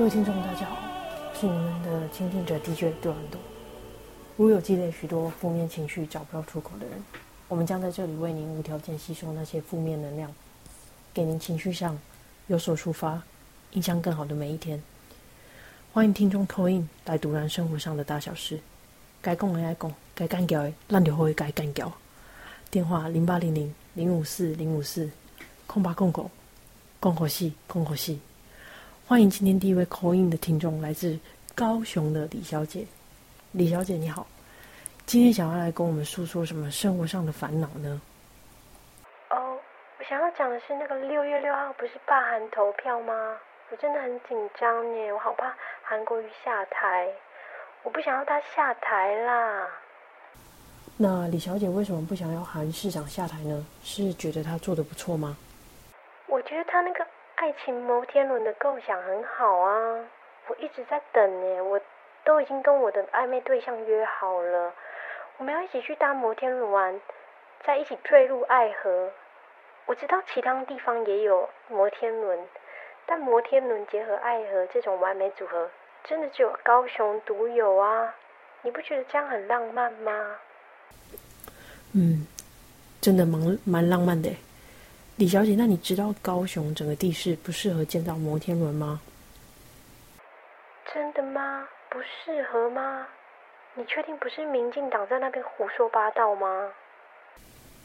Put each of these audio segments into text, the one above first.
各位听众，大家好，是你们的倾听者 DJ 杜兰多。如有积累许多负面情绪找不到出口的人，我们将在这里为您无条件吸收那些负面能量，给您情绪上有所抒发，影响更好的每一天。欢迎听众 call in 来读然生活上的大小事，该讲的爱讲，该干掉的烂掉会该干掉。电话零八零零零五四零五四空八空狗空口系空口系。欢迎今天第一位 call in 的听众，来自高雄的李小姐。李小姐你好，今天想要来跟我们诉说什么生活上的烦恼呢？哦，我想要讲的是那个六月六号不是罢韩投票吗？我真的很紧张耶，我好怕韩国瑜下台，我不想要他下台啦。那李小姐为什么不想要韩市长下台呢？是觉得他做的不错吗？我觉得他那个爱情摩天轮的构想很好啊，我一直在等耶，我都已经跟我的暧昧对象约好了，我们要一起去搭摩天轮玩，再一起坠入爱河。我知道其他地方也有摩天轮，但摩天轮结合爱河这种完美组合，真的只有高雄独有啊！你不觉得这样很浪漫吗？嗯，真的蛮蛮浪漫的。李小姐，那你知道高雄整个地势不适合建造摩天轮吗？真的吗？不适合吗？你确定不是民进党在那边胡说八道吗？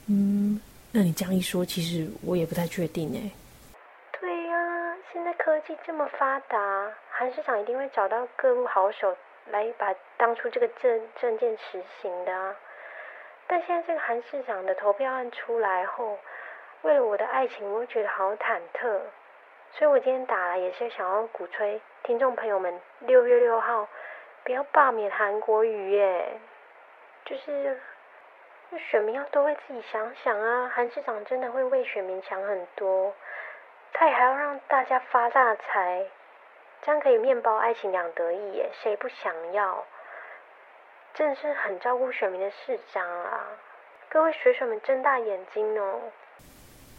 嗯，那你这样一说，其实我也不太确定哎。对呀、现在科技这么发达，韩市长一定会找到各路好手来把当初这个证证件实行的啊。但现在这个韩市长的投票案出来后，为了我的爱情，我觉得好忐忑。所以我今天打来也是想要鼓吹听众朋友们，六月六号不要罢免韩国瑜耶，就是选民要多为自己想想啊。韩市长真的会为选民想很多，他也还要让大家发大财，这样可以面包爱情两得意耶，谁不想要？真的是很照顾选民的市长啊！各位水水们睁大眼睛哦！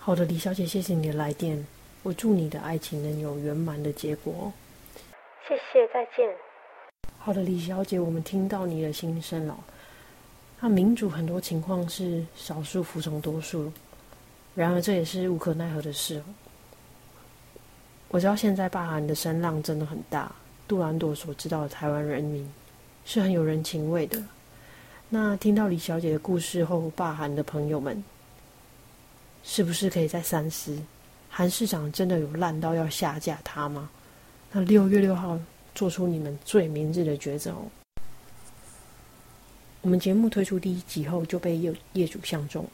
好的，李小姐，谢谢你的来电，我祝你的爱情能有圆满的结果哦。谢谢，再见。好的，李小姐，我们听到你的心声了。那民主很多情况是少数服从多数，然而这也是无可奈何的事哦。我知道现在罢韩的声浪真的很大，杜兰朵所知道的台湾人民是很有人情味的。那听到李小姐的故事后，罢韩的朋友们是不是可以再三思？韩市长真的有烂到要下架他吗？那六月六号做出你们最明智的抉择哦。我们节目推出第一集后就被业业主相中了。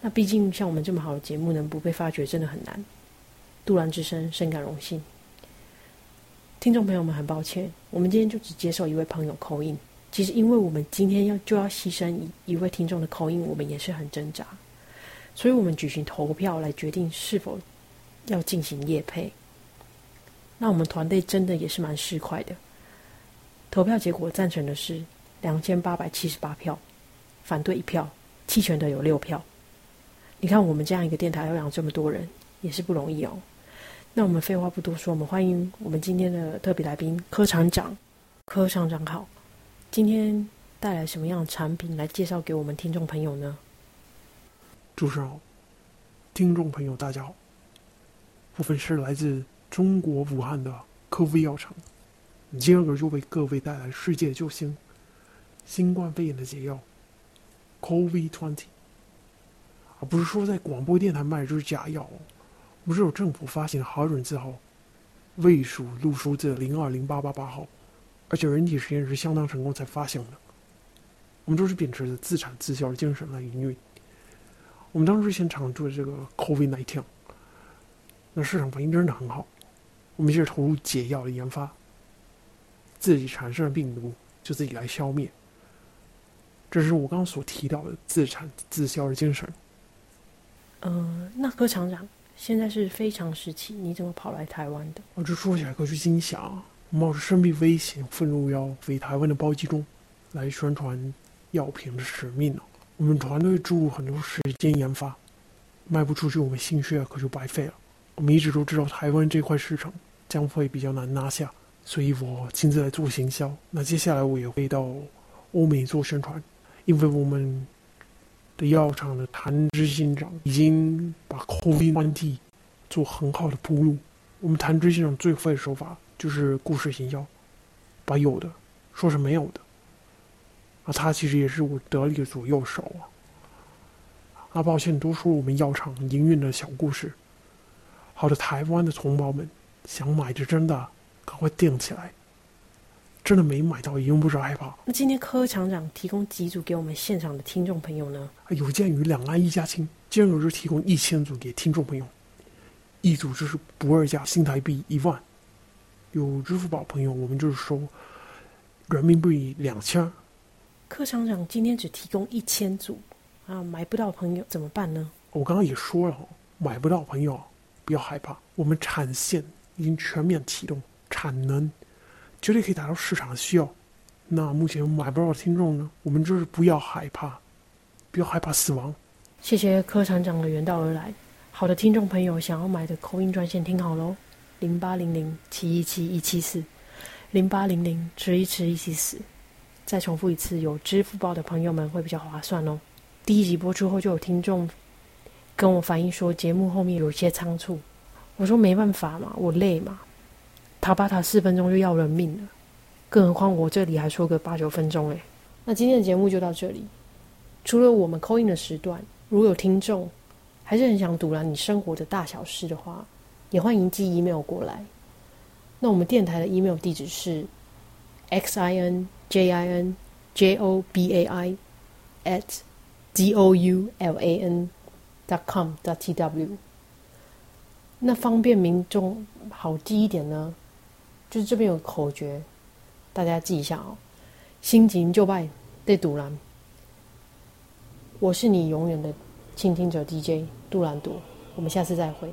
那毕竟像我们这么好的节目，能不被发掘真的很难。杜兰之声深感荣幸。听众朋友们，很抱歉，我们今天就只接受一位朋友口音。其实，因为我们今天要就要牺牲一一位听众的口音，我们也是很挣扎，所以我们举行投票来决定是否要进行业配。那我们团队真的也是蛮市侩的，投票结果赞成的是两千八百七十八票，反对一票，弃权的有六票。你看，我们这样一个电台要养这么多人，也是不容易哦。那我们废话不多说，我们欢迎我们今天的特别来宾柯厂长。柯厂长好，今天带来什么样的产品来介绍给我们听众朋友呢？主持人好，听众朋友大家好，我们是来自中国武汉的科威药厂，今儿个就为各位带来世界救星新冠肺炎的解药 COVID twenty，而不是说在广播电台卖的就是假药哦，我们是有政府发行的核准字号，卫署录数字零二零八八八号，而且人体实验是相当成功才发行的，我们都是秉持着自产自销的精神来营运。我们当时现场做这个 COVID nineteen，那市场反应真的很好，我们接着投入解药的研发，自己产生的病毒就自己来消灭，这是我刚刚所提到的自产自销的精神。嗯、那柯厂长现在是非常时期，你怎么跑来台湾的？我这说起来可是心想，冒着生命危险，愤怒要为台湾的包机中来宣传药品的使命呢、我们团队注入很多时间研发，卖不出去，我们心血可就白费了。我们一直都知道台湾这块市场将会比较难拿下，所以我亲自来做行销。那接下来我也会到欧美做宣传，因为我们的药厂的谭执行长已经把 COVID-19 做很好的铺路。我们谭执行长最会的手法就是故事行销，把有的说是没有的。啊，他其实也是我得力的左右手啊。啊，抱歉多说我们药厂营运的小故事。好的，台湾的同胞们想买的真的赶快订起来，真的没买到也用不着害怕。那今天柯厂长提供几组给我们现场的听众朋友呢？有鉴于两岸一家亲，今日就提供一千组给听众朋友，一组就是不二价新台币一万，有支付宝朋友我们就是收人民币两千。柯厂长今天只提供一千组啊，买不到朋友怎么办呢？我刚刚也说了，买不到朋友不要害怕，我们产线已经全面启动，产能绝对可以达到市场的需要。那目前买不到的听众呢，我们就是不要害怕，不要害怕死亡。谢谢柯厂长的远道而来。好的，听众朋友想要买的口音专线听好喽，零八零零七一七一七四，零八零零迟一迟一七四。再重复一次，有支付宝的朋友们会比较划算哦。第一集播出后，就有听众跟我反映说，节目后面有些仓促。我说没办法嘛，我累嘛，塔巴塔四分钟就要人命了，更何况我这里还说个八九分钟诶。那今天的节目就到这里。除了我们扣印的时段，如果有听众还是很想读完你生活的大小事的话，也欢迎寄 email 过来。那我们电台的 email 地址是 x i n。J i n j o b a i at d o u l a n dot com dot t w。那方便民众好记一点呢，就是这边有口诀，大家记一下哦。心急就拜对杜兰，我是你永远的倾听者 DJ 杜兰朵，我们下次再会。